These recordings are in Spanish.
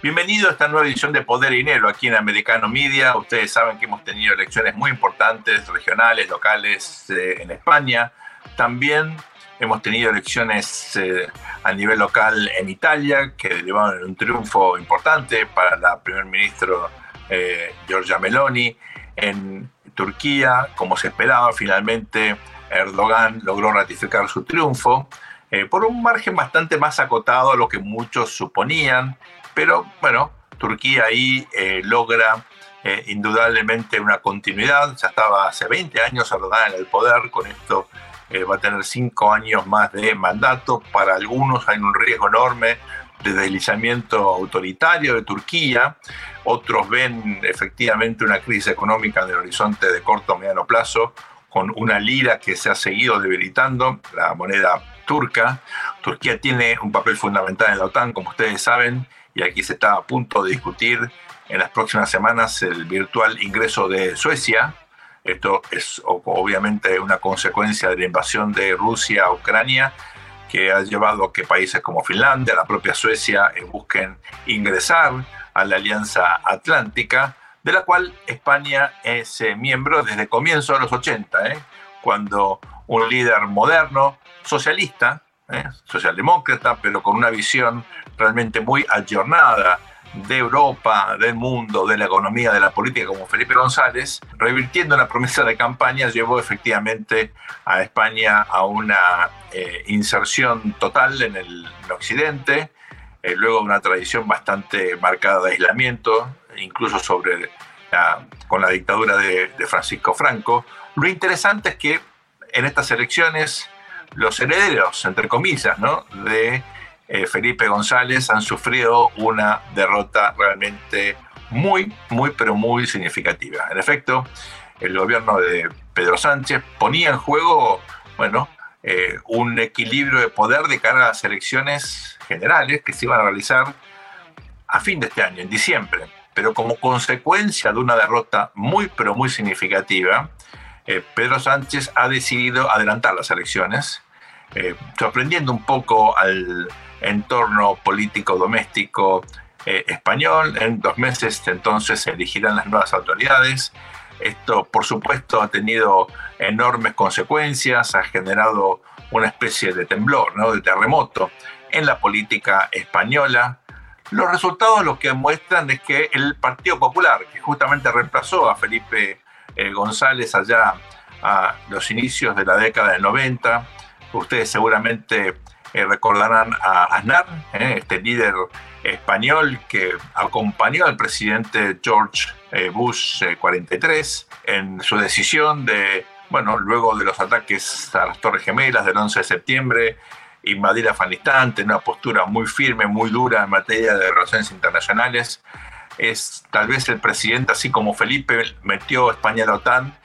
Bienvenido a esta nueva edición de Poder y Dinero aquí en Americano Media. Ustedes saben que hemos tenido elecciones muy importantes, regionales, locales eh, en España. También hemos tenido elecciones eh, a nivel local en Italia que derivaron un triunfo importante para la primer ministro eh, Giorgia Meloni. En Turquía, como se esperaba, finalmente Erdogan logró ratificar su triunfo por un margen bastante más acotado a lo que muchos suponían pero bueno, Turquía ahí eh, logra eh, indudablemente una continuidad. Ya estaba hace 20 años Erdogan en el poder, con esto eh, va a tener 5 años más de mandato. Para algunos hay un riesgo enorme de deslizamiento autoritario de Turquía. Otros ven efectivamente una crisis económica en el horizonte de corto o mediano plazo, con una lira que se ha seguido debilitando, la moneda turca. Turquía tiene un papel fundamental en la OTAN, como ustedes saben, y aquí se está a punto de discutir en las próximas semanas el virtual ingreso de Suecia. Esto es obviamente una consecuencia de la invasión de Rusia a Ucrania que ha llevado a que países como Finlandia, la propia Suecia, eh, busquen ingresar a la Alianza Atlántica, de la cual España es eh, miembro desde comienzo de los 80, ¿eh? cuando un líder moderno, socialista, socialdemócrata, pero con una visión realmente muy ayornada de Europa, del mundo, de la economía, de la política, como Felipe González, revirtiendo la promesa de campaña, llevó efectivamente a España a una eh, inserción total en el occidente, eh, luego una tradición bastante marcada de aislamiento, incluso sobre con la dictadura de, de Francisco Franco. Lo interesante es que en estas elecciones los herederos, entre comillas, ¿no? de eh, Felipe González han sufrido una derrota realmente muy, muy, pero muy significativa. En efecto, el gobierno de Pedro Sánchez ponía en juego, bueno, eh, un equilibrio de poder de cara a las elecciones generales que se iban a realizar a fin de este año, en diciembre. Pero como consecuencia de una derrota muy, pero muy significativa, eh, Pedro Sánchez ha decidido adelantar las elecciones, sorprendiendo un poco al entorno político doméstico eh, español. En dos meses entonces se elegirán las nuevas autoridades. Esto, por supuesto, ha tenido enormes consecuencias, ha generado una especie de temblor, ¿no? de terremoto en la política española. Los resultados lo que muestran es que el Partido Popular, que justamente reemplazó a Felipe eh, González allá a los inicios de la década del 90, ustedes seguramente eh, recordarán a Aznar, eh, este líder español que acompañó al presidente George Bush 43 en su decisión de, bueno, luego de los ataques a las Torres Gemelas del 11 de septiembre, invadir Afganistán, tener una postura muy firme, muy dura en materia de relaciones internacionales. Es tal vez el presidente, así como Felipe metió a España en la OTAN,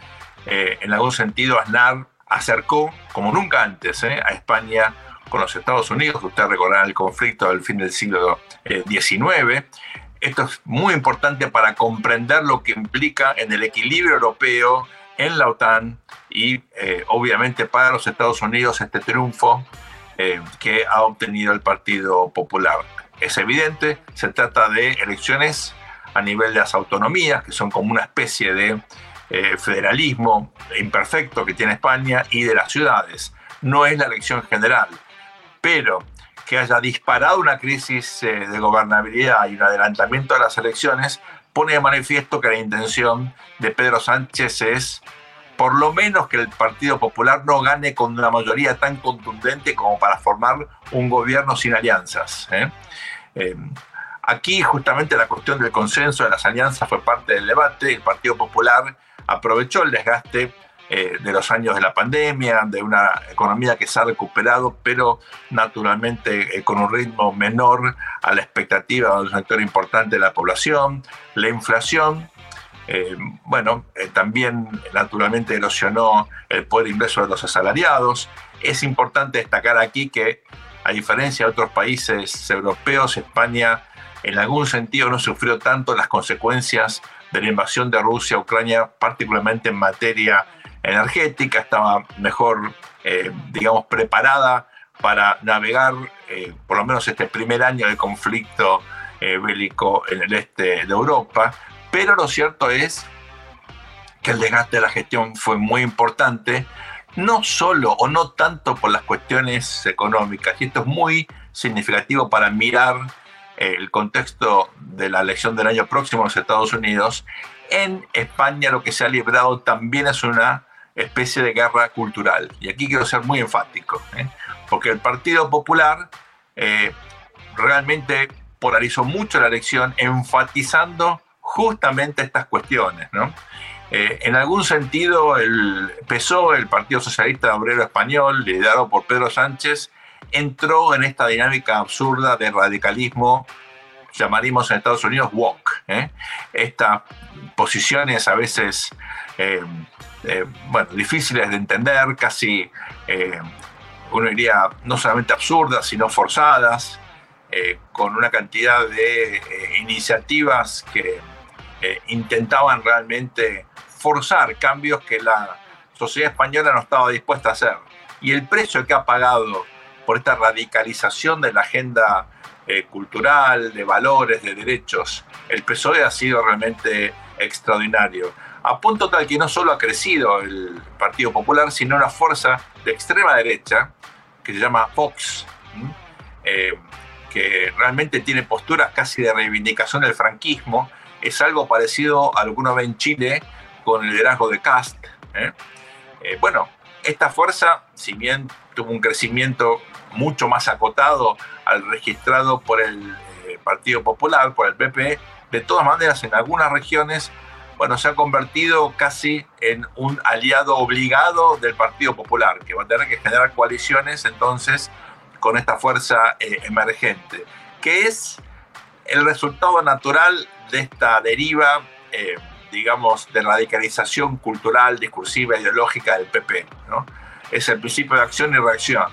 en algún sentido Aznar acercó, como nunca antes, a España con los Estados Unidos. Usted recordará el conflicto del fin del siglo XIX. Eh, Esto es muy importante para comprender lo que implica en el equilibrio europeo, en la OTAN y eh, obviamente para los Estados Unidos este triunfo eh, que ha obtenido el Partido Popular. Es evidente, se trata de elecciones a nivel de las autonomías, que son como una especie de federalismo imperfecto que tiene España, y de las ciudades. No es la elección general pero que haya disparado una crisis eh, de gobernabilidad y un adelantamiento de las elecciones pone de manifiesto que la intención de Pedro Sánchez es por lo menos que el Partido Popular no gane con una mayoría tan contundente como para formar un gobierno sin alianzas. ¿eh? Aquí justamente la cuestión del consenso de las alianzas fue parte del debate. El Partido Popular aprovechó el desgaste eh, de los años de la pandemia, de una economía que se ha recuperado, pero naturalmente eh, con un ritmo menor a la expectativa de un sector importante de la población, la inflación. Eh, bueno, también naturalmente erosionó el poder ingreso de los asalariados. Es importante destacar aquí que, a diferencia de otros países europeos, España en algún sentido no sufrió tanto las consecuencias de la invasión de Rusia a Ucrania, particularmente en materia energética, estaba mejor, eh, digamos, preparada para navegar, eh, por lo menos este primer año de conflicto eh, bélico en el este de Europa, pero lo cierto es que el desgaste de la gestión fue muy importante, no solo o no tanto por las cuestiones económicas, y esto es muy significativo para mirar el contexto de la elección del año próximo en los Estados Unidos, en España lo que se ha librado también es una especie de guerra cultural. Y aquí quiero ser muy enfático, ¿eh? porque el Partido Popular eh, realmente polarizó mucho la elección, enfatizando justamente estas cuestiones. Eh, en algún sentido, el PSOE, el Partido Socialista Obrero Español, liderado por Pedro Sánchez, entró en esta dinámica absurda de radicalismo, llamaríamos en Estados Unidos woke. Estas posiciones a veces eh, bueno, difíciles de entender, casi, eh, uno diría, no solamente absurdas, sino forzadas, eh, con una cantidad de iniciativas que intentaban realmente forzar cambios que la sociedad española no estaba dispuesta a hacer. Y el precio que ha pagado por esta radicalización de la agenda cultural, de valores, de derechos, el PSOE ha sido realmente extraordinario a punto tal que no solo ha crecido el Partido Popular, sino una fuerza de extrema derecha que se llama Vox, eh, que realmente tiene posturas casi de reivindicación del franquismo. Es algo parecido a lo que uno ve en Chile con el liderazgo de Cast. ¿eh? Eh, bueno, esta fuerza, si bien tuvo un crecimiento mucho más acotado al registrado por el Partido Popular, por el PP, de todas maneras en algunas regiones bueno, se ha convertido casi en un aliado obligado del Partido Popular, que va a tener que generar coaliciones entonces con esta fuerza eh, emergente, que es el resultado natural de esta deriva, eh, digamos, de radicalización cultural, discursiva, ideológica del PP. ¿no? Es el principio de acción y reacción.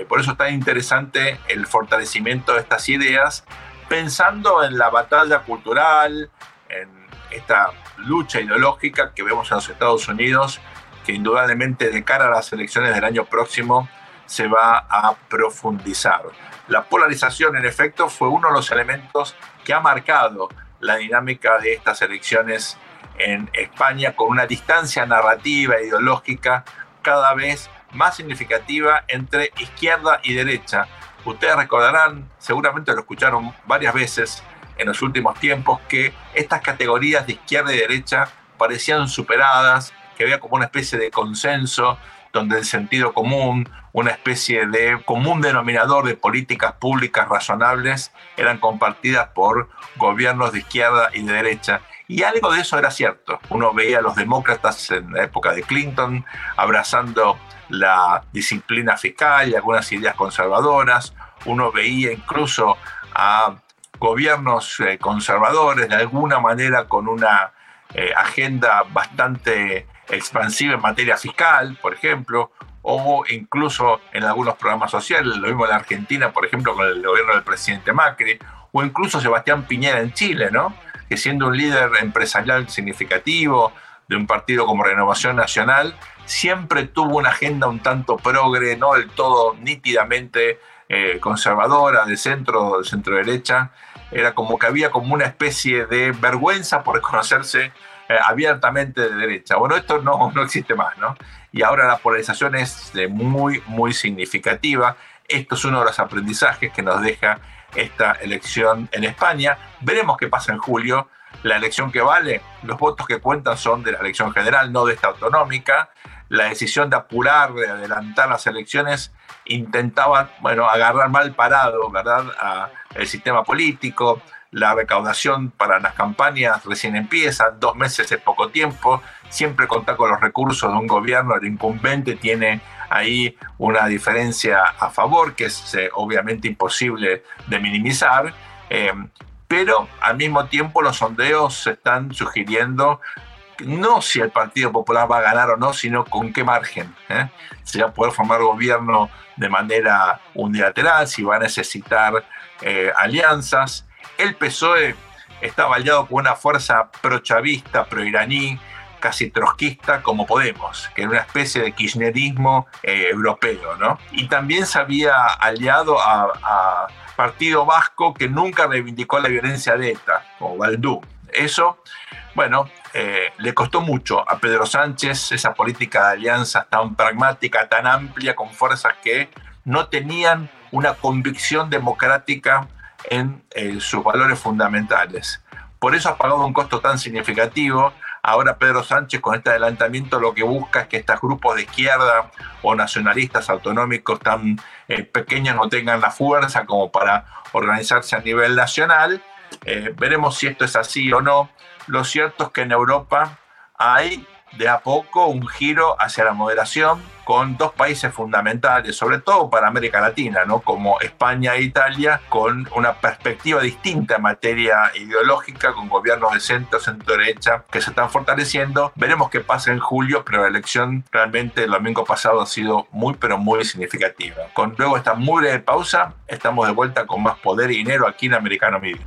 Eh, por eso es tan interesante el fortalecimiento de estas ideas, pensando en la batalla cultural, en esta lucha ideológica que vemos en los Estados Unidos, que indudablemente de cara a las elecciones del año próximo se va a profundizar. La polarización, en efecto, fue uno de los elementos que ha marcado la dinámica de estas elecciones en España con una distancia narrativa e ideológica cada vez más significativa entre izquierda y derecha. Ustedes recordarán, seguramente lo escucharon varias veces, en los últimos tiempos que estas categorías de izquierda y derecha parecían superadas, que había como una especie de consenso donde el sentido común, una especie de común denominador de políticas públicas razonables eran compartidas por gobiernos de izquierda y de derecha. Y algo de eso era cierto. Uno veía a los demócratas en la época de Clinton abrazando la disciplina fiscal y algunas ideas conservadoras. Uno veía incluso a gobiernos eh, conservadores, de alguna manera con una eh, agenda bastante expansiva en materia fiscal, por ejemplo, o incluso en algunos programas sociales, lo mismo en la Argentina, por ejemplo, con el gobierno del presidente Macri, o incluso Sebastián Piñera en Chile, ¿no? que siendo un líder empresarial significativo de un partido como Renovación Nacional, siempre tuvo una agenda un tanto progre, no del todo nítidamente eh, conservadora, de centro, de centro derecha, era como que había como una especie de vergüenza por reconocerse eh, abiertamente de derecha. Bueno, esto no, no existe más, ¿no? Y ahora la polarización es muy, muy significativa. Esto es uno de los aprendizajes que nos deja esta elección en España. Veremos qué pasa en julio. La elección que vale, los votos que cuentan son de la elección general, no de esta autonómica. La decisión de apurar, de adelantar las elecciones, intentaba, bueno, agarrar mal parado, ¿verdad?, el sistema político, la recaudación para las campañas recién empieza, dos meses es poco tiempo, siempre contar con los recursos de un gobierno, el incumbente tiene ahí una diferencia a favor que es eh, obviamente imposible de minimizar, eh, pero al mismo tiempo los sondeos están sugiriendo no si el Partido Popular va a ganar o no, sino con qué margen. ¿eh? Si va a poder formar gobierno de manera unilateral, si va a necesitar eh, alianzas. El PSOE está aliado con una fuerza pro-chavista, pro-iraní, casi trotskista como Podemos, que era una especie de kirchnerismo eh, europeo, ¿no? Y también se había aliado a, Partido Vasco que nunca reivindicó la violencia de ETA, como Valdú. Eso, bueno, eh, le costó mucho a Pedro Sánchez esa política de alianzas tan pragmática, tan amplia, con fuerzas que no tenían una convicción democrática en eh, sus valores fundamentales. Por eso ha pagado un costo tan significativo. Ahora Pedro Sánchez con este adelantamiento lo que busca es que estos grupos de izquierda o nacionalistas autonómicos tan eh, pequeños no tengan la fuerza como para organizarse a nivel nacional. Eh, veremos si esto es así o no. Lo cierto es que en Europa hay de a poco un giro hacia la moderación con dos países fundamentales, sobre todo para América Latina, ¿no? como España e Italia, con una perspectiva distinta en materia ideológica, con gobiernos de centro, centro-derecha, que se están fortaleciendo. Veremos qué pasa en julio, pero la elección realmente el domingo pasado ha sido muy, pero muy significativa. Con luego esta muy breve pausa, estamos de vuelta con más poder y dinero aquí en Americano Media.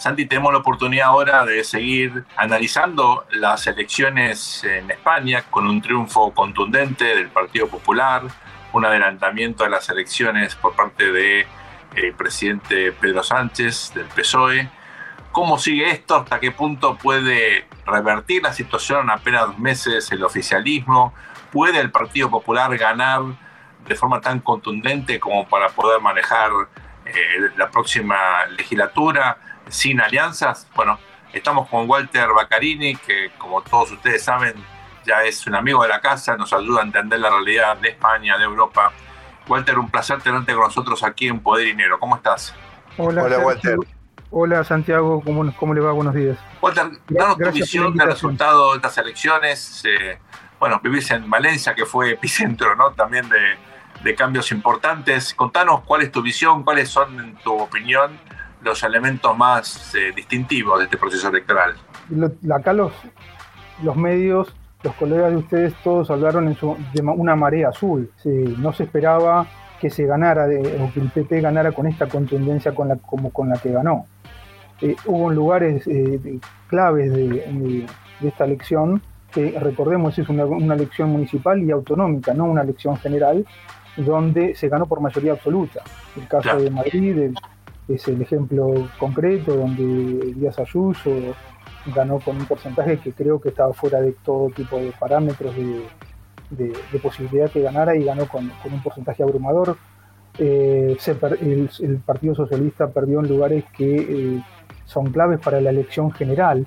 Santi, tenemos la oportunidad ahora de seguir analizando las elecciones en España con un triunfo contundente del Partido Popular, un adelantamiento de las elecciones por parte del eh, presidente Pedro Sánchez del PSOE. ¿Cómo sigue esto? ¿Hasta qué punto puede revertir la situación en apenas dos meses el oficialismo? ¿Puede el Partido Popular ganar de forma tan contundente como para poder manejar eh, la próxima legislatura? Sin alianzas. Bueno, estamos con Walter Baccarini, que como todos ustedes saben, ya es un amigo de la casa, nos ayuda a entender la realidad de España, de Europa. Walter, un placer tenerte con nosotros aquí en Poder y Dinero. ¿Cómo estás? Hola, Walter. Hola Santiago, ¿Cómo, ¿cómo, le va? Buenos días. Walter, danos tu visión del resultado de estas elecciones. Eh, bueno, vivís en Valencia, que fue epicentro ¿no? también de, de cambios importantes. Contanos cuál es tu visión, cuáles son, en tu opinión, los elementos más eh, distintivos de este proceso electoral. acá los, los medios, los colegas de ustedes, todos hablaron en de una marea azul. no se esperaba que se ganara, o que el PP ganara con esta contundencia con la, como con la que ganó. Eh, hubo lugares eh, claves de, esta elección, que recordemos es una, elección municipal y autonómica, no una elección general, donde se ganó por mayoría absoluta. El caso de Madrid, el, es el ejemplo concreto donde Díaz Ayuso ganó con un porcentaje que creo que estaba fuera de todo tipo de parámetros de, posibilidad que ganara y ganó con, un porcentaje abrumador. Eh, el, Partido Socialista perdió en lugares que eh, son claves para la elección general,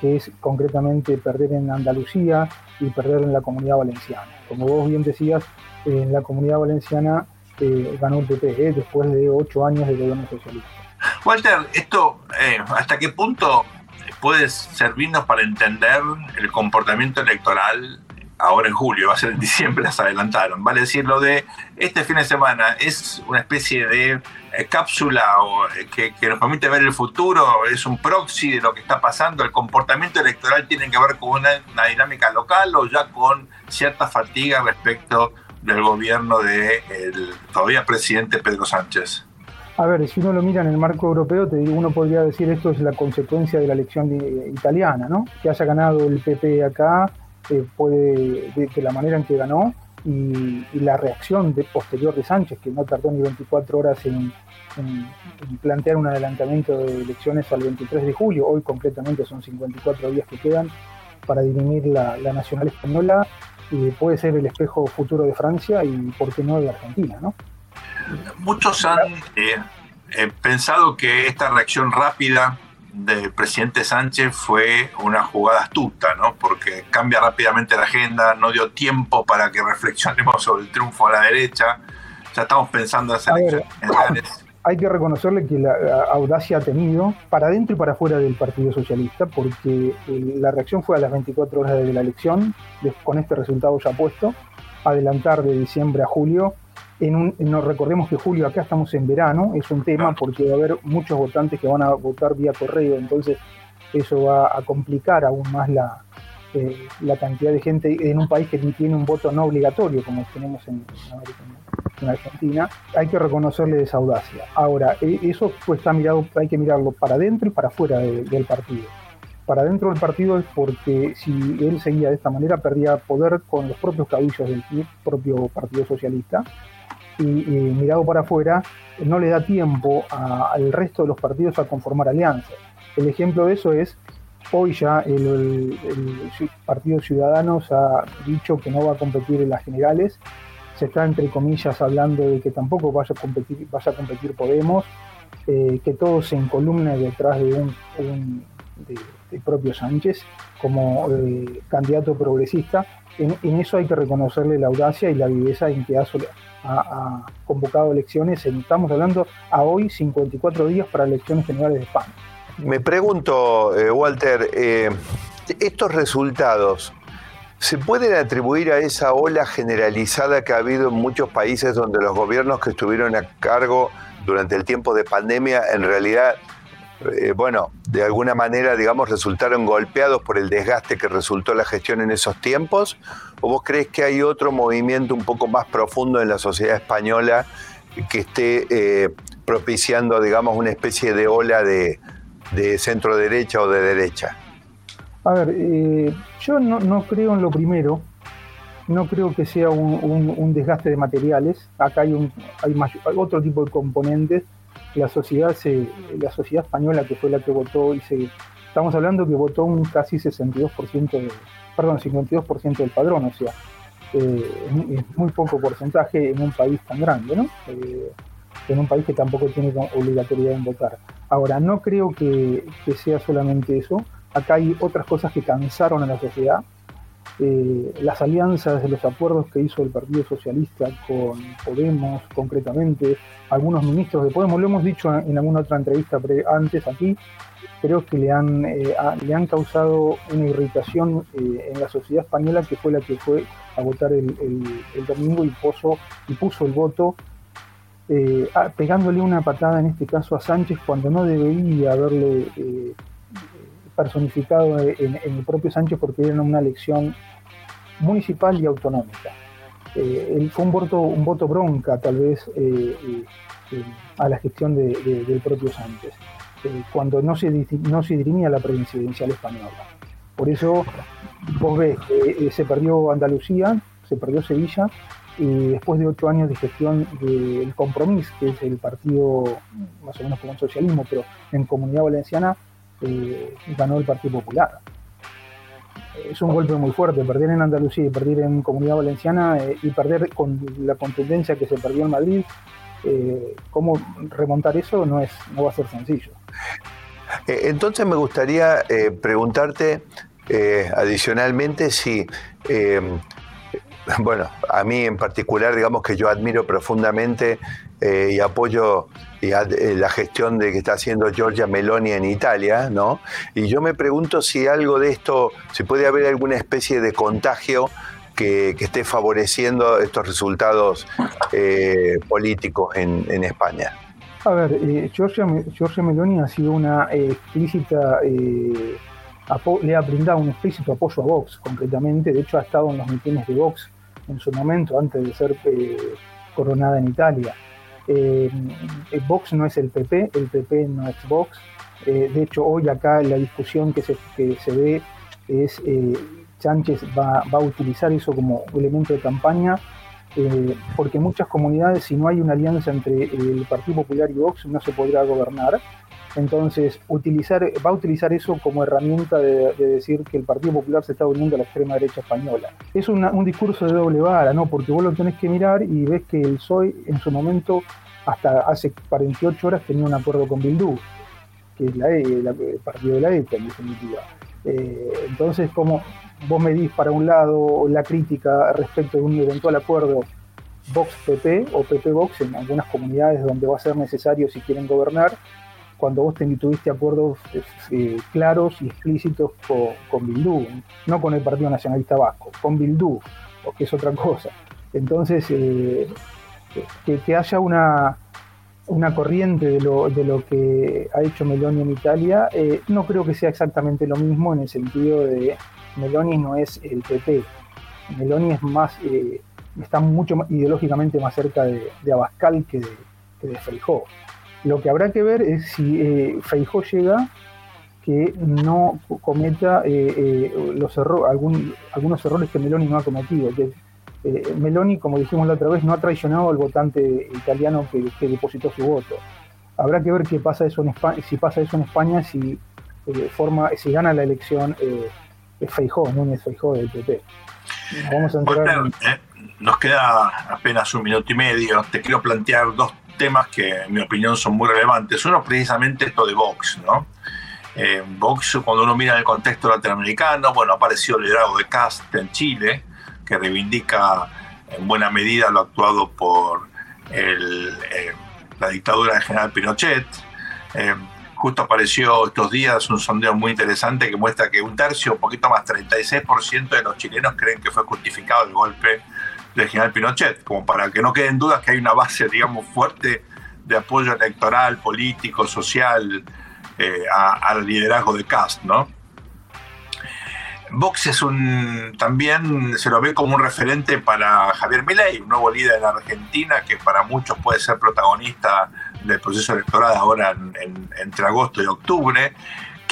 que es concretamente perder en Andalucía y perder en la comunidad valenciana. Como vos bien decías, en la comunidad valenciana ganó el PP ¿eh? después de ocho años de gobierno socialista. Walter, esto, eh, ¿hasta qué punto puede servirnos para entender el comportamiento electoral ahora en julio, va a ser en diciembre, las adelantaron. Vale decir, lo de este fin de semana es una especie de eh, cápsula que, nos permite ver el futuro, es un proxy de lo que está pasando. El comportamiento electoral tiene que ver con una, una dinámica local o ya con cierta fatiga respecto del gobierno del todavía presidente Pedro Sánchez? A ver, si uno lo mira en el marco europeo, te digo, uno podría decir esto es la consecuencia de la elección italiana, ¿no? Que haya ganado el PP acá, eh, puede, de, la manera en que ganó, y, la reacción de, posterior de Sánchez, que no tardó ni 24 horas en, plantear un adelantamiento de elecciones al 23 de julio, hoy concretamente son 54 días que quedan para dirimir la nacional española, puede ser el espejo futuro de Francia y, por qué no, de Argentina, ¿no? Muchos han eh, eh, pensado que esta reacción rápida del presidente Sánchez fue una jugada astuta, ¿no? Porque cambia rápidamente la agenda, no dio tiempo para que reflexionemos sobre el triunfo a la derecha. Ya estamos pensando en las elecciones hay que reconocerle que la, audacia ha tenido para dentro y para fuera del Partido Socialista, porque eh, la reacción fue a las 24 horas de la elección, con este resultado ya puesto, adelantar de diciembre a julio. En un, nos recordemos que julio acá estamos en verano, es un tema porque va a haber muchos votantes que van a votar vía correo, entonces eso va a complicar aún más la, eh, la cantidad de gente en un país que tiene un voto no obligatorio como tenemos en, en Argentina, hay que reconocerle esa audacia. Ahora, e, eso pues está mirado, hay que mirarlo para adentro y para afuera del partido. Para dentro del partido es porque si él seguía de esta manera perdía poder con los propios caudillos del propio Partido Socialista y, mirado para afuera no le da tiempo al resto de los partidos a conformar alianzas. El ejemplo de eso es Hoy ya el, Partido Ciudadanos ha dicho que no va a competir en las generales. Se está, entre comillas, hablando de que tampoco vaya a competir, vaya a competir Podemos, eh, que todo se encolumne detrás de un, propio Sánchez como eh, candidato progresista. En, eso hay que reconocerle la audacia y la viveza en que ha, ha convocado elecciones. Estamos hablando a hoy 54 días para elecciones generales de España. Me pregunto, eh, Walter, estos resultados, ¿se pueden atribuir a esa ola generalizada que ha habido en muchos países donde los gobiernos que estuvieron a cargo durante el tiempo de pandemia en realidad, eh, bueno, de alguna manera, digamos, resultaron golpeados por el desgaste que resultó la gestión en esos tiempos? ¿O vos crees que hay otro movimiento un poco más profundo en la sociedad española que esté propiciando, digamos, una especie de ola de centro derecha o de derecha? A ver, eh, yo no, creo en lo primero, no creo que sea un, desgaste de materiales. Acá hay, un, hay, otro tipo de componentes. La sociedad, se, la sociedad española, que fue la que votó, y se, estamos hablando que votó un casi 62%, de, perdón, 52% del padrón, o sea, eh, es, muy poco porcentaje en un país tan grande, ¿no? Eh, en un país que tampoco tiene obligatoriedad en votar. Ahora, no creo que, sea solamente eso. Acá hay otras cosas que cansaron a la sociedad. Eh, las alianzas, los acuerdos que hizo el Partido Socialista con Podemos, concretamente, algunos ministros de Podemos, lo hemos dicho en alguna otra entrevista antes aquí, creo que le han, eh, le han causado una irritación eh, en la sociedad española que fue la que fue a votar el, domingo y puso, y puso el voto pegándole una patada en este caso a Sánchez cuando no debería haberle personificado en, el propio Sánchez porque era una elección municipal y autonómica. Eh, fue un voto, un voto bronca tal vez a la gestión del propio Sánchez, cuando no se, no se dirimía la presidencial española. Por eso vos ves se perdió Andalucía, se perdió Sevilla, y después de ocho años de gestión del Compromís, que es el partido más o menos como el socialismo, pero en Comunidad Valenciana eh, ganó el Partido Popular. Es un golpe muy fuerte, perder en Andalucía y perder en Comunidad Valenciana eh, y perder con la contundencia que se perdió en Madrid, eh, cómo remontar eso no, es, no va a ser sencillo. Entonces me gustaría preguntarte adicionalmente si bueno, a mí en particular, digamos que yo admiro profundamente eh, y apoyo eh, la gestión de que está haciendo Giorgia Meloni en Italia, ¿no? Y yo me pregunto si algo de esto, si puede haber alguna especie de contagio que, esté favoreciendo estos resultados eh, políticos en, España. A ver, Giorgia, Meloni ha sido una explícita le ha brindado un explícito apoyo a Vox, concretamente. De hecho, ha estado en los mítines de Vox en su momento, antes de ser eh, coronada en Italia. Eh, Vox no es el PP, el PP no es Vox. Eh, de hecho, hoy acá la discusión que se, que se ve es Sánchez va, va, a utilizar eso como elemento de campaña, porque en muchas comunidades, si no hay una alianza entre el Partido Popular y Vox, no se podrá gobernar. Entonces, utilizar, va a utilizar eso como herramienta de, decir que el Partido Popular se está uniendo a la extrema derecha española. Es un discurso de doble vara, ¿no? Porque vos lo tenés que mirar y ves que el PSOE en su momento, hasta hace 48 horas, tenía un acuerdo con Bildu, que es la, e, el partido de la ETA, en definitiva. Eh, entonces, como vos medís para un lado la crítica respecto de un eventual acuerdo Vox PP o PP Vox en algunas comunidades donde va a ser necesario si quieren gobernar, cuando vos tuviste acuerdos eh, claros y explícitos con, con Bildú, no con el Partido Nacionalista Vasco, con Bildú, que es otra cosa. Entonces, eh, que, haya una, una corriente de lo, de lo que ha hecho Meloni en Italia, eh, no creo que sea exactamente lo mismo en el sentido de Meloni no es el PP. Meloni es más, está mucho más, ideológicamente más cerca de, Abascal que de, que de Feijó. Lo que habrá que ver es si eh, Feijó llega que no cometa eh, eh, los algunos errores que Meloni no ha cometido. Que, eh, Meloni, como dijimos la otra vez, no ha traicionado al votante italiano que, depositó su voto. Habrá que ver qué pasa eso en España, si pasa eso en España, si forma, si gana la elección Feijó, Núñez Feijó del PP. Vamos a entrar nos queda apenas un minuto y medio. Te quiero plantear dos temas que en mi opinión son muy relevantes. Uno precisamente esto de Vox, ¿no? Eh, Vox, cuando uno mira el contexto latinoamericano, bueno, apareció el liderazgo de Cast en Chile, que reivindica en buena medida lo actuado por eh, la dictadura del general Pinochet. Eh, justo apareció estos días un sondeo muy interesante que muestra que un tercio, un poquito más, 36% de los chilenos creen que fue justificado el golpe del general Pinochet, como para que no queden dudas que hay una base, digamos, fuerte de apoyo electoral, político, social eh, al liderazgo de Cast, ¿no? Vox es un, también se lo ve como un referente para Javier Milei, un nuevo líder en Argentina que para muchos puede ser protagonista del proceso electoral ahora entre agosto y octubre.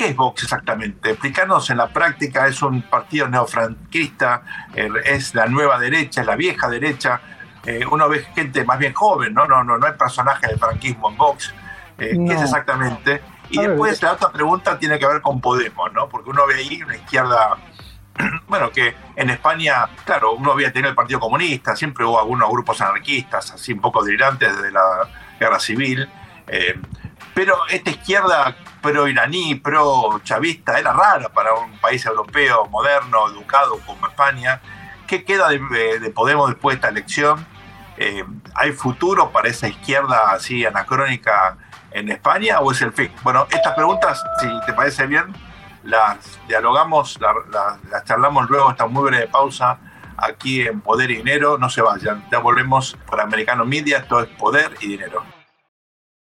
¿Qué es Vox exactamente? Explicarnos en la práctica, es un partido neofranquista, eh, es la nueva derecha, es la vieja derecha. Eh, uno ve gente más bien joven, ¿no? No, no, no hay personaje de franquismo en Vox. Eh, ¿Qué es exactamente? Y después la otra pregunta tiene que ver con Podemos, ¿no? Porque uno ve ahí una izquierda, bueno, que en España, claro, uno había tenido el Partido Comunista, siempre hubo algunos grupos anarquistas, así un poco delirantes desde la guerra civil. Pero esta izquierda pro-iraní, pro-chavista, era rara para un país europeo moderno, educado como España. ¿Qué queda de, Podemos después de esta elección? Eh, ¿Hay futuro para esa izquierda así anacrónica en España o es el fin? Bueno, estas preguntas, si te parece bien, las dialogamos, las, charlamos luego esta muy breve pausa aquí en Poder y Dinero. No se vayan, ya volvemos por Americano Media, esto es Poder y Dinero.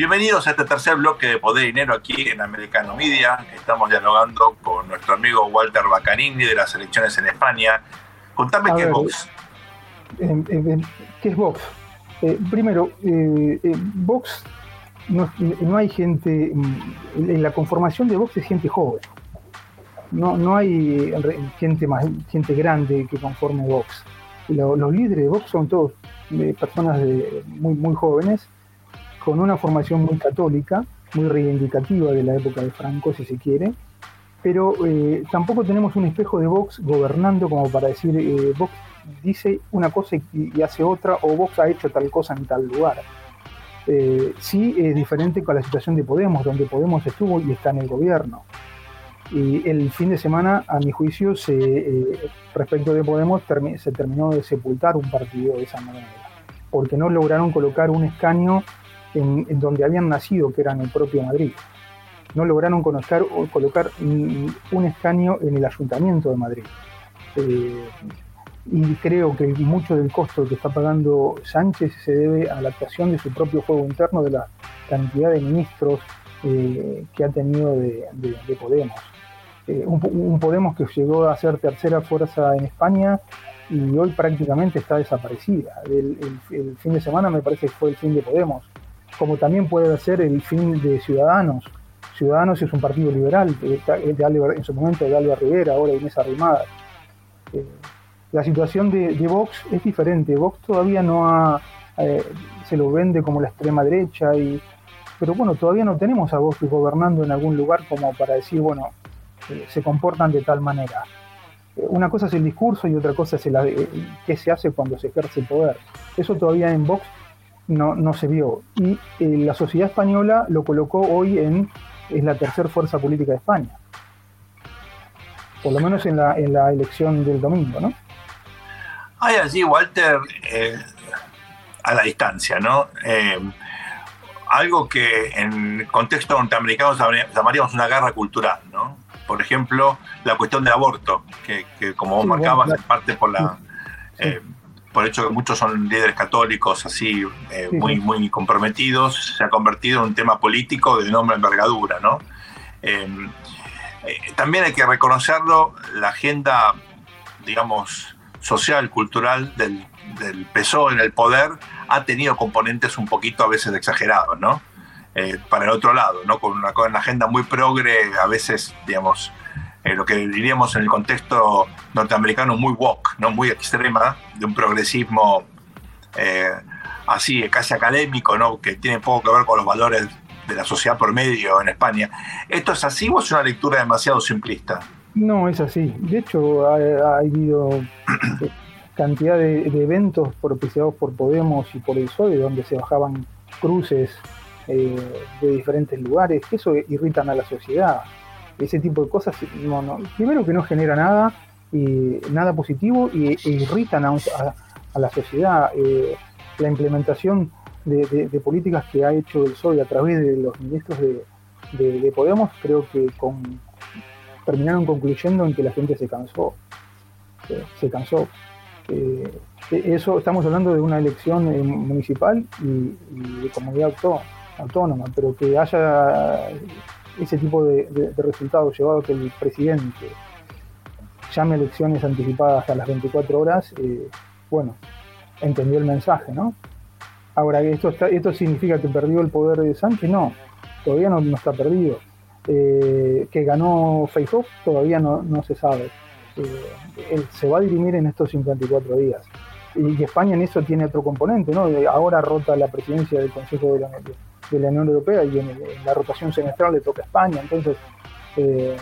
Bienvenidos a este tercer bloque de Poder y Dinero aquí en Americano Media. Estamos dialogando con nuestro amigo Walter Bacanini de las elecciones en España. Contame qué es Vox. Eh, eh, eh, ¿Qué es Vox? primero, Vox no, hay gente, mm, en la conformación de Vox es gente joven. No, no hay gente, más, gente grande que conforme Vox. Los, líderes de Vox son todos personas muy, muy jóvenes con una formación muy católica, muy reivindicativa de la época de Franco, si se quiere, pero eh, tampoco tenemos un espejo de Vox gobernando como para decir eh, Vox dice una cosa y, hace otra, o Vox ha hecho tal cosa en tal lugar. Eh, sí es diferente con la situación de Podemos, donde Podemos estuvo y está en el gobierno. Y el fin de semana, a mi juicio, se, respecto de Podemos, se terminó de sepultar un partido de esa manera, porque no lograron colocar un escaño en, donde habían nacido, que era en el propio Madrid. No lograron colocar, colocar un escaño en el ayuntamiento de Madrid. Eh, y creo que mucho del costo que está pagando Sánchez se debe a la actuación de su propio juego interno, de la cantidad de ministros eh, que ha tenido de, Podemos. Eh, un, Podemos que llegó a ser tercera fuerza en España y hoy prácticamente está desaparecida. el, fin de semana me parece que fue el fin de Podemos como también puede ser el fin de Ciudadanos. Ciudadanos es un partido liberal, en su momento de Alba Rivera, ahora Inés Arrimadas. Eh, la situación de, Vox es diferente. Vox todavía no eh, se lo vende como la extrema derecha y pero bueno, todavía no tenemos a Vox gobernando en algún lugar como para decir, bueno, eh, se comportan de tal manera. Eh, una cosa es el discurso y otra cosa es el, qué se hace cuando se ejerce el poder. Eso todavía en Vox no, no se vio. Y la sociedad española lo colocó hoy en es la tercera fuerza política de España. Por lo menos en la, en la elección del domingo, ¿no? Hay allí, Walter, a la distancia, ¿no? algo que en contexto norteamericano llamaríamos una guerra cultural, ¿no? Por ejemplo, la cuestión del aborto, que, como vos marcabas, es parte por la... Eh, por el hecho que muchos son líderes católicos así eh, muy, muy comprometidos, se ha convertido en un tema político de enorme envergadura, ¿no? Em, eh, también hay que reconocerlo, la agenda, digamos, social, cultural del, del PSOE en el poder ha tenido componentes un poquito a veces exagerados, ¿no? Eh, para el otro lado, ¿no? Con una, agenda muy progre, a veces, digamos, eh, lo que diríamos en el contexto norteamericano muy woke, ¿no? Muy extrema, de un progresismo eh, así, casi académico, ¿no? Que tiene poco que ver con los valores de la sociedad por medio en España. ¿Esto es así o es una lectura demasiado simplista? No, es así. De hecho, ha, ha habido cantidad de, eventos propiciados por Podemos y por el PSOE, donde se bajaban cruces eh, de diferentes lugares, que eso irritan a la sociedad. Ese tipo de cosas, no, no, primero que no genera nada, y nada positivo y, e irritan a, la sociedad. Eh, la implementación de, políticas que ha hecho el PSOE a través de los ministros de, Podemos, creo que terminaron concluyendo en que la gente se cansó. se cansó. Eh, eso estamos hablando de una elección eh, municipal y, de comunidad autónoma, pero que haya ese tipo de, resultados llevado a que el presidente llame elecciones anticipadas a las 24 horas, eh, bueno, entendió el mensaje, ¿no? Ahora, ¿esto, ¿esto significa que perdió el poder de Sánchez? No, todavía no, está perdido. que ganó Facebook todavía no, no se sabe. Eh, se va a dirimir en estos 54 días. Y España en eso tiene otro componente, ¿no? Ahora rota la presidencia del Consejo de la, Unión Europea y en, la rotación semestral le toca a España. Entonces, eh,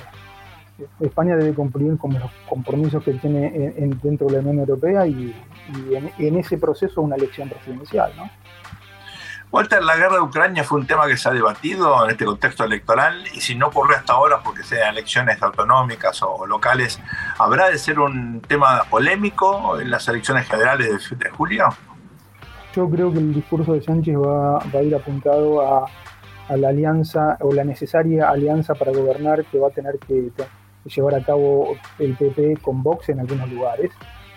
España debe cumplir con los compromisos que tiene dentro de la Unión Europea y, en, en, ese proceso una elección presidencial, ¿no? Walter, la guerra de Ucrania fue un tema que se ha debatido en este contexto electoral y si no ocurrió hasta ahora porque sean elecciones autonómicas o locales, ¿habrá de ser un tema polémico en las elecciones generales de, julio? Yo creo que el discurso de Sánchez va, a ir apuntado a, la alianza o la necesaria alianza para gobernar que va a tener que, llevar a cabo el PP con Vox en algunos lugares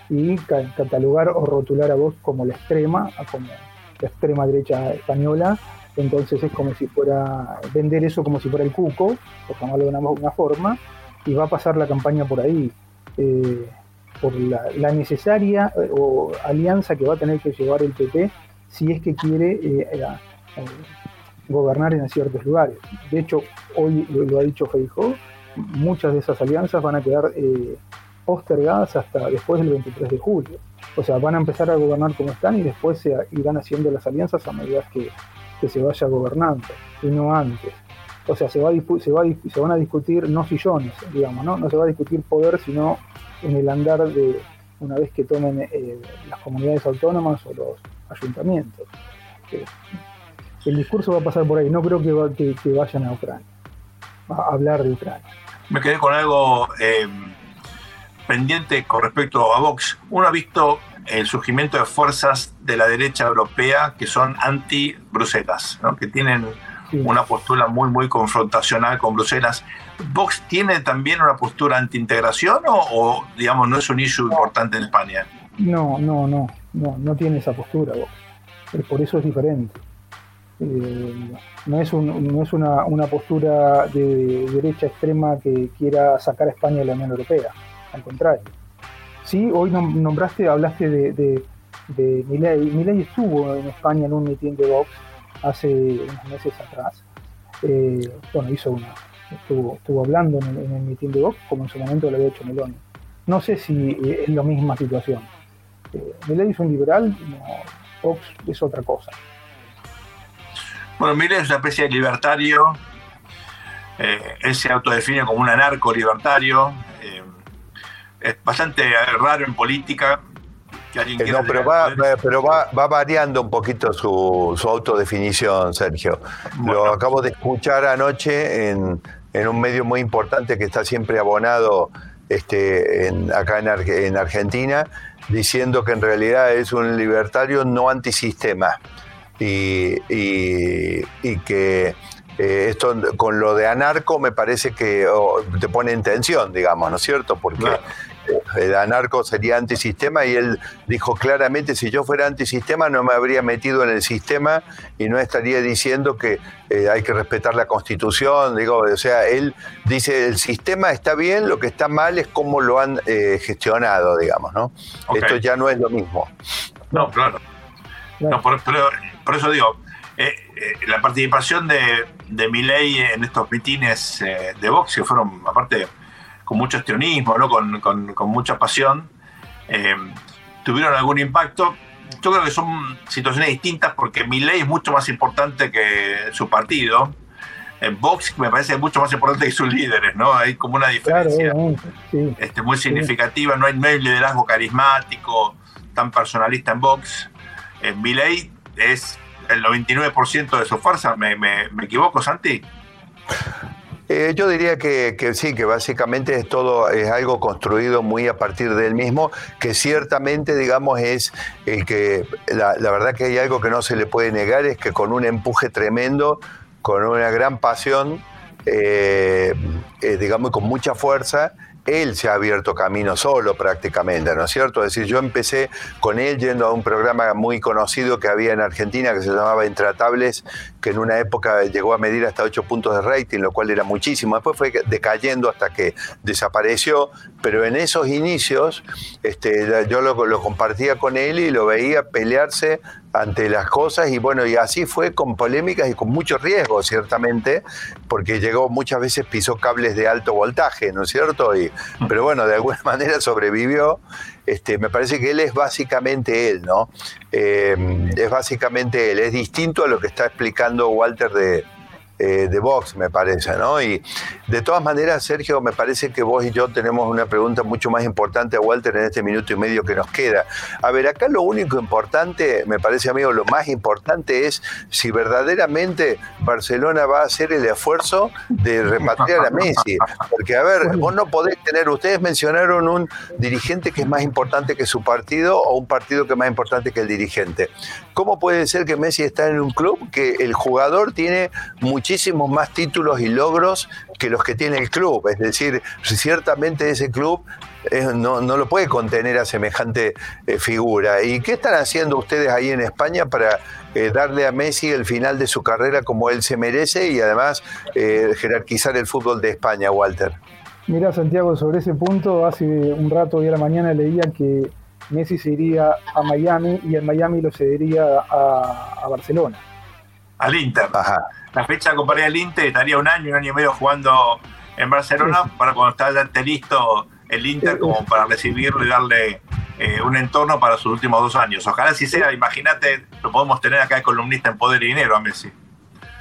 y catalogar o rotular a Vox como la extrema, como la extrema derecha española, entonces es como si fuera vender eso como si fuera el cuco, por llamarlo de una, forma, y va a pasar la campaña por ahí, eh, por la, necesaria eh, o alianza que va a tener que llevar el PP si es que quiere eh, gobernar en ciertos lugares. De hecho, hoy lo, ha dicho Feijóo, muchas de esas alianzas van a quedar postergadas hasta después del 23 de julio. O sea, van a empezar a gobernar como están y después se irán haciendo las alianzas a medida que, se vaya gobernando y no antes. O sea, se, va se, va se van a discutir no sillones, digamos, ¿no? No se va a discutir poder, sino en el andar de una vez que tomen eh, las comunidades autónomas o los ayuntamientos. Eh, el discurso va a pasar por ahí. No creo que, que, vayan a Ucrania, a hablar de Ucrania. Me quedé con algo eh, pendiente con respecto a Vox. Uno ha visto el surgimiento de fuerzas de la derecha europea que son anti-Bruselas, que tienen una postura muy, muy confrontacional con Bruselas. ¿Vox tiene también una postura anti-integración o, digamos, no es un issue importante en España? No, no, no, no, no tiene esa postura Vox. Por eso es diferente. Eh, no es, no es una, una postura de derecha extrema que quiera sacar a España de la Unión Europea al contrario. Sí, hoy nombraste, hablaste de, de, de Milei. estuvo en España en un mitin de Vox hace unos meses atrás. Eh, bueno, hizo una, estuvo, estuvo hablando en el, en de Vox como en su momento lo había hecho Meloni. No sé si eh, es la misma situación. Eh, es un liberal, Vox es otra cosa. Bueno, Milei es una especie de libertario. Eh, él se autodefine como un anarco libertario. Eh, es bastante raro en política. Que eh, no, pero, va, pero va, va, variando un poquito su, su autodefinición, Sergio. Lo acabo de escuchar anoche en, en, un medio muy importante que está siempre abonado este, en, acá en, en Argentina, diciendo que en realidad es un libertario no antisistema y, que eh, esto con lo de anarco me parece que te pone en tensión, digamos, ¿no es cierto? Porque anarco sería antisistema y él dijo claramente, si yo fuera antisistema no me habría metido en el sistema y no estaría diciendo que eh, hay que respetar la constitución, digo, o sea, él dice, el sistema está bien, lo que está mal es cómo lo han eh, gestionado, digamos, ¿no? Esto ya no es lo mismo. No, claro. No, por, por eso digo, eh, la participación de, de Milei en estos mitines eh, de Vox, que fueron, aparte, con mucho estionismo, ¿no? con, con, con mucha pasión, tuvieron algún impacto. Yo creo que son situaciones distintas porque Milei es mucho más importante que su partido. Vox me parece mucho más importante que sus líderes, ¿no? Hay como una diferencia este, muy significativa. No hay, no hay liderazgo carismático tan personalista en Vox. En Milei es el 99% de su fuerza. ¿Me, equivoco, Santi? Eh, yo diría que, sí, que básicamente es todo, es algo construido muy a partir de él mismo, que ciertamente, digamos, es el que, la, verdad que hay algo que no se le puede negar, es que con un empuje tremendo, con una gran pasión, eh, eh, digamos, con mucha fuerza, él se ha abierto camino solo prácticamente, ¿no es cierto? Es decir, yo empecé con él yendo a un programa muy conocido que había en Argentina que se llamaba Intratables, que en una época llegó a medir hasta 8 puntos de rating, lo cual era muchísimo. Después fue decayendo hasta que desapareció, pero en esos inicios este, yo lo, lo compartía con él y lo veía pelearse ante las cosas y bueno, y así fue con polémicas y con mucho riesgo, ciertamente, porque llegó muchas veces, pisó cables de alto voltaje, ¿no es cierto? Y, pero bueno, de alguna manera sobrevivió. Este, me parece que él es básicamente él, ¿no? Eh, es básicamente él, es distinto a lo que está explicando Walter de, eh, de Vox, me parece, ¿no? Y de todas maneras, Sergio, me parece que vos y yo tenemos una pregunta mucho más importante a Walter en este minuto y medio que nos queda. A ver, acá lo único importante, me parece, amigo, lo más importante es si verdaderamente Barcelona va a hacer el esfuerzo de repatriar a Messi. Porque, a ver, vos no podés tener, ustedes mencionaron un dirigente que es más importante que su partido o un partido que es más importante que el dirigente. ¿Cómo puede ser que Messi está en un club que el jugador tiene muchísimos más títulos y logros que los que tiene el club? Es decir, ciertamente ese club eh, no, lo puede contener a semejante eh, figura. ¿Y qué están haciendo ustedes ahí en España para eh, darle a Messi el final de su carrera como él se merece y además jerarquizar el fútbol de España, Walter? Mira, Santiago, sobre ese punto, hace un rato hoy a la mañana leía que Messi se iría a Miami y el Miami lo cedería a, Barcelona. Al Inter. La fecha comparía al Inter estaría un año, un año y medio jugando en Barcelona para cuando esté listo el Inter como para recibirlo y darle eh, un entorno para sus últimos dos años. Ojalá si sea, imagínate, lo podemos tener acá de columnista en Poder y Dinero a Messi.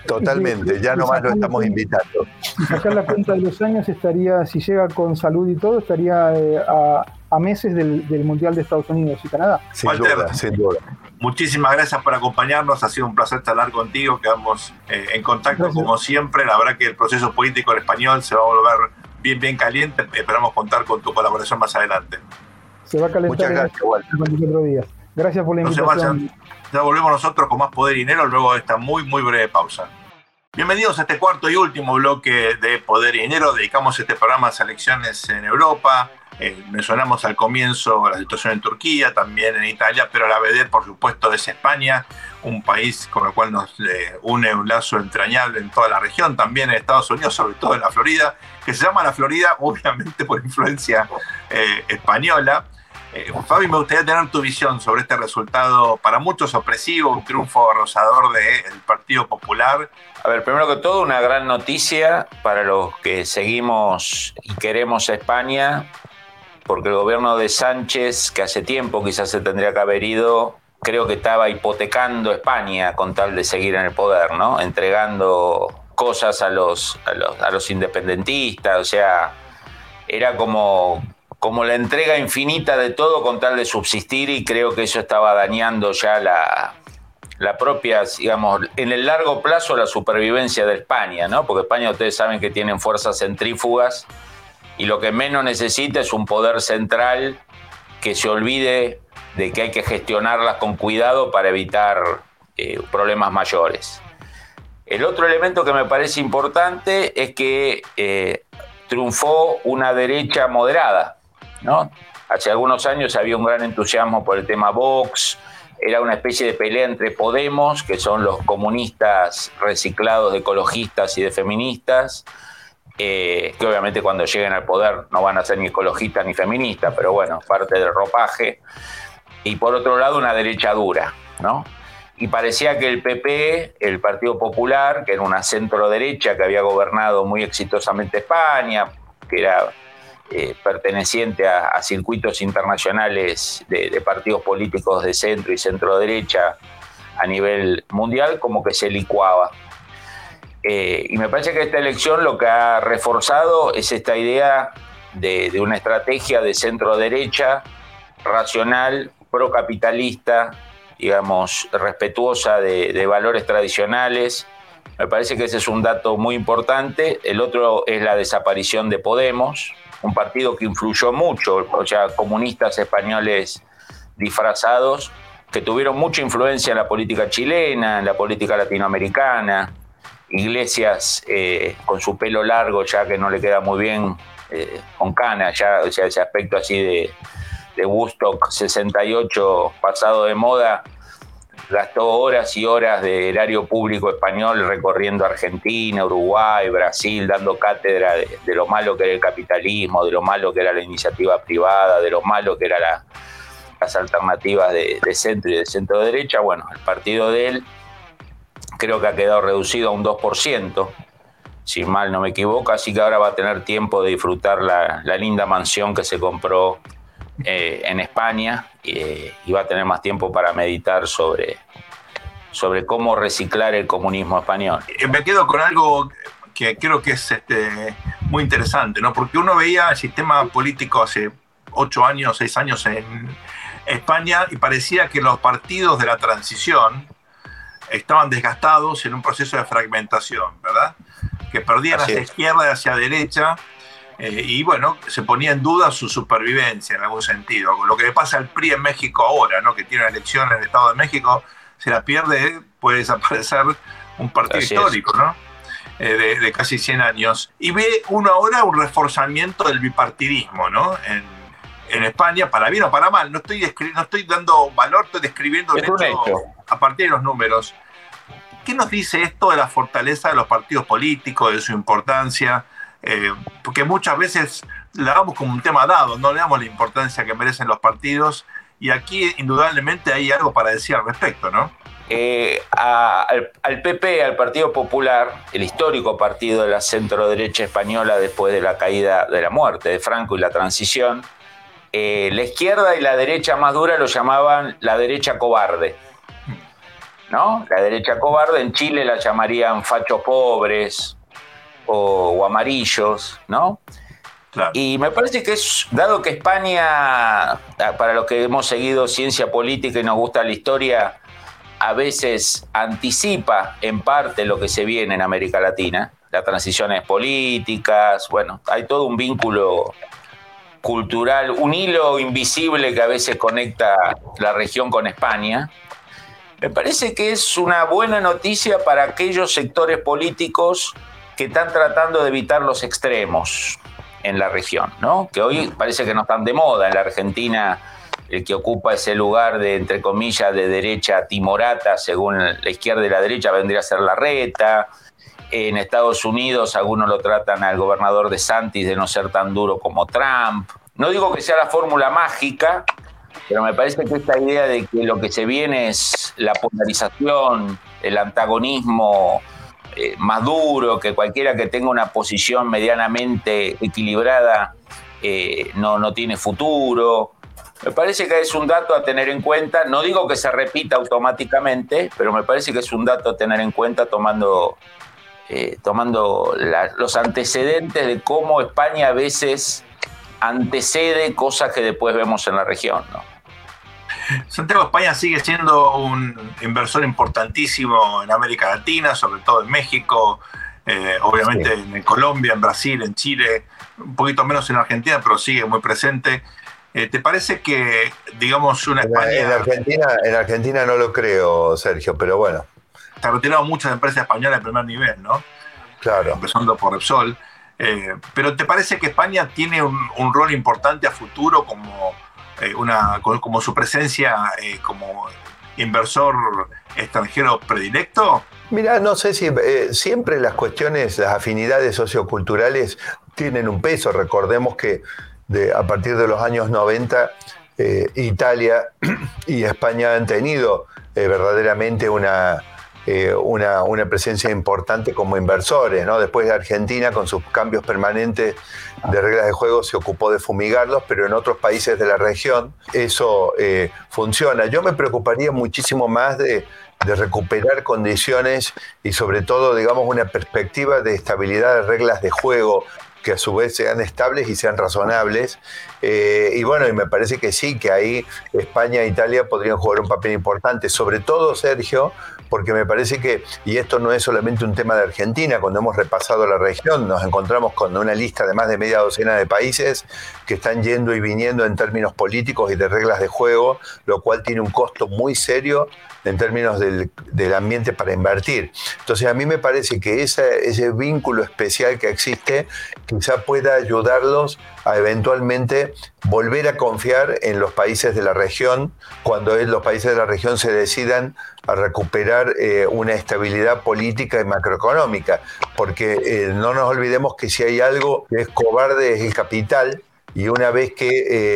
Totalmente, ya nomás lo estamos invitando. Sacar la cuenta de los años estaría, si llega con salud y todo, estaría eh, a, a meses del, Mundial de Estados Unidos y Canadá. Sin duda, sin duda. Muchísimas gracias por acompañarnos, ha sido un placer hablar contigo, quedamos eh, en contacto como siempre, la verdad que el proceso político en español se va a volver bien, bien caliente, esperamos contar con tu colaboración más adelante. Se va a calentar Muchas gracias, en días. Gracias por la invitación. Ya volvemos nosotros con más poder y dinero luego de esta muy, muy breve pausa. Bienvenidos a este cuarto y último bloque de Poder y Dinero. Dedicamos este programa a elecciones en Europa, eh, mencionamos al comienzo la situación en Turquía, también en Italia, pero la vedette, por supuesto, es España, un país con el cual nos eh, une un lazo entrañable en toda la región, también en Estados Unidos, sobre todo en la Florida, que se llama la Florida, obviamente por influencia eh, española. Fabi, me gustaría tener tu visión sobre este resultado para muchos opresivo, un triunfo arrosador del Partido Popular. A ver, primero que todo, una gran noticia para los que seguimos y queremos a España porque el gobierno de Sánchez, que hace tiempo quizás se tendría que haber ido, creo que estaba hipotecando España con tal de seguir en el poder, ¿no? Entregando cosas a los, a los, independentistas, o sea, era como, como la entrega infinita de todo con tal de subsistir y creo que eso estaba dañando ya la, la propia, digamos, en el largo plazo la supervivencia de España, ¿no? Porque España ustedes saben que tienen fuerzas centrífugas y lo que menos necesita es un poder central que se olvide de que hay que gestionarlas con cuidado para evitar eh, problemas mayores. El otro elemento que me parece importante es que eh, triunfó una derecha moderada. ¿No? Hace algunos años había un gran entusiasmo por el tema Vox, era una especie de pelea entre Podemos, que son los comunistas reciclados de ecologistas y de feministas, eh, que obviamente cuando lleguen al poder no van a ser ni ecologistas ni feministas, pero bueno, parte del ropaje. Y por otro lado, una derecha dura, ¿no? y parecía que el PP, el Partido Popular, que era una centro derecha que había gobernado muy exitosamente España, que era eh, perteneciente a, circuitos internacionales de, partidos políticos de centro y centro derecha a nivel mundial, como que se licuaba. Eh, y me parece que esta elección lo que ha reforzado es esta idea de, de una estrategia de centro derecha racional, procapitalista, digamos, respetuosa de, valores tradicionales. Me parece que ese es un dato muy importante. El otro es la desaparición de Podemos, un partido que influyó mucho, o sea, comunistas españoles disfrazados, que tuvieron mucha influencia en la política chilena, en la política latinoamericana. Iglesias eh, con su pelo largo, ya que no le queda muy bien, eh, con cana, ya, ese aspecto así de, de Woodstock 68 pasado de moda, gastó horas y horas de erario público español recorriendo Argentina, Uruguay, Brasil, dando cátedra de, lo malo que era el capitalismo, de lo malo que era la iniciativa privada, de lo malo que eran las alternativas de, centro y de centro derecha. Bueno, el partido de él creo que ha quedado reducido a un 2%, si mal no me equivoco, así que ahora va a tener tiempo de disfrutar la, la linda mansión que se compró eh, en España eh, y va a tener más tiempo para meditar sobre, sobre cómo reciclar el comunismo español. Eh, me quedo con algo que creo que es este, muy interesante, ¿no? porque uno veía el sistema político hace ocho años, seis años en España y parecía que los partidos de la transición estaban desgastados en un proceso de fragmentación, ¿verdad? Que perdían hacia izquierda y hacia derecha eh, y bueno, se ponía en duda su supervivencia en algún sentido. Lo que le pasa al PRI en México ahora, ¿no? que tiene una elección en el Estado de México, se la pierde, puede desaparecer un partido histórico, ¿no? Eh, de, casi 100 años. Y ve uno ahora un reforzamiento del bipartidismo, ¿no? En, en España, para bien o para mal. No estoy, no estoy dando valor, estoy describiendo el hecho a partir de los números. ¿Qué nos dice esto de la fortaleza de los partidos políticos, de su importancia? Eh, porque muchas veces la damos como un tema dado, no le damos la importancia que merecen los partidos y aquí indudablemente hay algo para decir al respecto, ¿no? Eh, al, PP, al Partido Popular, el histórico partido de la centro derecha española después de la caída de la muerte de Franco y la transición, eh, la izquierda y la derecha más dura lo llamaban la derecha cobarde. ¿No? La derecha cobarde en Chile la llamarían fachos pobres, o, amarillos, ¿no? Y me parece que es, dado que España, para los que hemos seguido ciencia política y nos gusta la historia, a veces anticipa en parte lo que se viene en América Latina, las transiciones políticas, bueno, hay todo un vínculo cultural, un hilo invisible que a veces conecta la región con España. Me parece que es una buena noticia para aquellos sectores políticos que están tratando de evitar los extremos en la región, ¿no? Que hoy parece que no están de moda. En la Argentina, el que ocupa ese lugar de, entre comillas, de derecha timorata, según la izquierda y la derecha, vendría a ser la reta. En Estados Unidos, algunos lo tratan al gobernador de Santis de no ser tan duro como Trump. No digo que sea la fórmula mágica, pero me parece que esta idea de que lo que se viene es la polarización, el antagonismo eh, más duro, que cualquiera que tenga una posición medianamente equilibrada eh, no, no tiene futuro. Me parece que es un dato a tener en cuenta. No digo que se repita automáticamente, pero me parece que es un dato a tener en cuenta tomando, eh, tomando los antecedentes de cómo España a veces antecede cosas que después vemos en la región. ¿no? Santiago España sigue siendo un inversor importantísimo en América Latina, sobre todo en México, eh, obviamente en Colombia, en Brasil, en Chile, un poquito menos en Argentina, pero sigue muy presente. Eh, ¿Te parece que, digamos, una España... En Argentina, en Argentina no lo creo, Sergio, pero bueno. Se han retirado muchas empresas españolas de primer nivel, ¿no? Claro. Empezando por Repsol. Eh, pero ¿te parece que España tiene un, rol importante a futuro como, eh, una, como su presencia como inversor extranjero predilecto? Mira, no sé si siempre las cuestiones, las afinidades socioculturales tienen un peso. Recordemos que a partir de los años 90, eh, Italia y España han tenido eh, verdaderamente eh, una, presencia importante como inversores. ¿no? Después de Argentina, con sus cambios permanentes de reglas de juego, se ocupó de fumigarlos, pero en otros países de la región eso funciona. Yo me preocuparía muchísimo más de, de recuperar condiciones y sobre todo, digamos, una perspectiva de estabilidad de reglas de juego que a su vez sean estables y sean razonables. Eh, y bueno, y me parece que sí, que ahí España e Italia podrían jugar un papel importante, sobre todo Sergio, porque me parece que, y esto no es solamente un tema de Argentina, cuando hemos repasado la región nos encontramos con una lista de más de media docena de países que están yendo y viniendo en términos políticos y de reglas de juego, lo cual tiene un costo muy serio en términos del, ambiente para invertir. Entonces a mí me parece que ese vínculo especial que existe quizá pueda ayudarlos a eventualmente volver a confiar en los países de la región cuando los países de la región se decidan a recuperar eh, una estabilidad política y macroeconómica, porque eh, no nos olvidemos que si hay algo que es cobarde es el capital, y una vez que,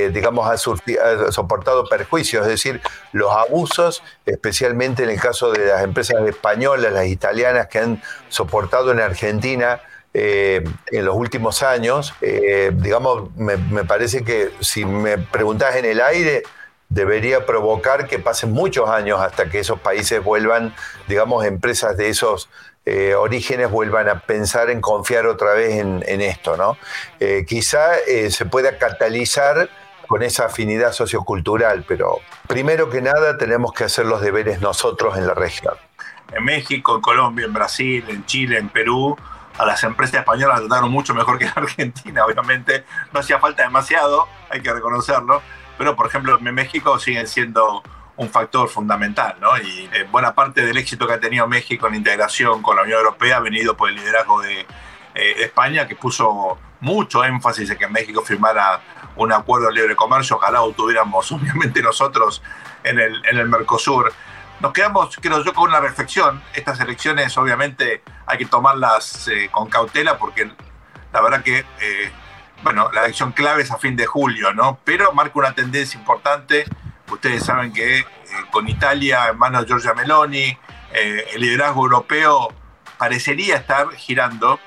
eh, digamos, ha, soportado perjuicios, es decir, los abusos, especialmente en el caso de las empresas españolas, las italianas que han soportado en Argentina eh, en los últimos años, digamos, me, me, parece que si me preguntas en el aire, debería provocar que pasen muchos años hasta que esos países vuelvan, digamos, empresas de esos eh, orígenes vuelvan a pensar en confiar otra vez en, esto, ¿no? Eh, quizá eh, se pueda catalizar con esa afinidad sociocultural, pero primero que nada tenemos que hacer los deberes nosotros en la región. En México, en Colombia, en Brasil, en Chile, en Perú, a las empresas españolas trataron mucho mejor que en Argentina, obviamente. No hacía falta demasiado, hay que reconocerlo, pero por ejemplo en México siguen siendo un factor fundamental, ¿no? Y eh, buena parte del éxito que ha tenido México en integración con la Unión Europea ha venido por el liderazgo de eh, España, que puso mucho énfasis en que México firmara un acuerdo de libre comercio, ojalá lo tuviéramos obviamente nosotros en el, en el Mercosur. Nos quedamos, creo yo, con una reflexión. Estas elecciones obviamente hay que tomarlas eh, con cautela porque la verdad que, bueno, la elección clave es a fin de julio, ¿no? Pero marca una tendencia importante Ustedes saben que eh, con Italia en manos de Giorgia Meloni, eh, el liderazgo europeo parecería estar girando,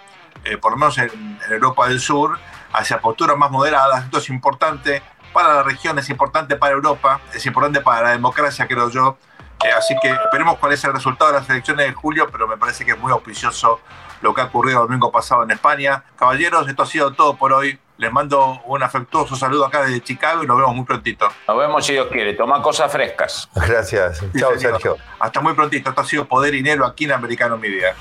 eh, por lo menos en, Europa del Sur, hacia posturas más moderadas. Esto es importante para la región, es importante para Europa, es importante para la democracia, creo yo. así que esperemos cuál es el resultado de las elecciones de julio, pero me parece que es muy auspicioso lo que ha ocurrido el domingo pasado en España. Caballeros, esto ha sido todo por hoy. Les mando un afectuoso saludo acá desde Chicago y nos vemos muy prontito. Nos vemos si Dios quiere. Toma cosas frescas. Gracias. Chao, Sergio. Hasta muy prontito. Esto ha sido Poder y Dinero aquí en Americano Media.